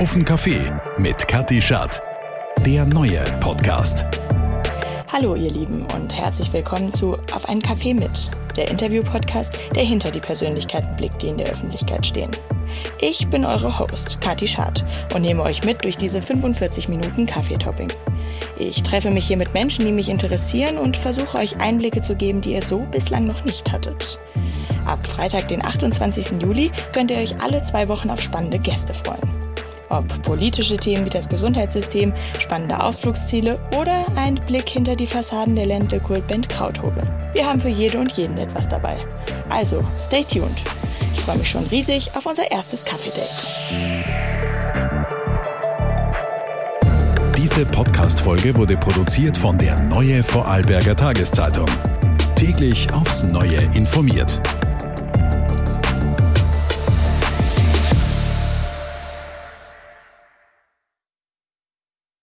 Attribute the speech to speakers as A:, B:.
A: Den Kaffee mit Kathi Schad. Der neue Podcast.
B: Hallo ihr Lieben und herzlich willkommen zu Auf einen Kaffee mit, der Interview-Podcast, der hinter die Persönlichkeiten blickt, die in der Öffentlichkeit stehen. Ich bin eure Host, Kathi Schad, und nehme euch mit durch diese 45 Minuten Kaffeetopping. Ich treffe mich hier mit Menschen, die mich interessieren und versuche euch Einblicke zu geben, die ihr so bislang noch nicht hattet. Ab Freitag, den 28. Juli, könnt ihr euch alle zwei Wochen auf spannende Gäste freuen. Ob politische Themen wie das Gesundheitssystem, spannende Ausflugsziele oder ein Blick hinter die Fassaden der Ländle-Kultband Krauthobel. Wir haben für jede und jeden etwas dabei. Also, stay tuned. Ich freue mich schon riesig auf unser erstes Kaffee-Date.
A: Diese Podcast-Folge wurde produziert von der Neue Vorarlberger Tageszeitung. Täglich aufs Neue informiert.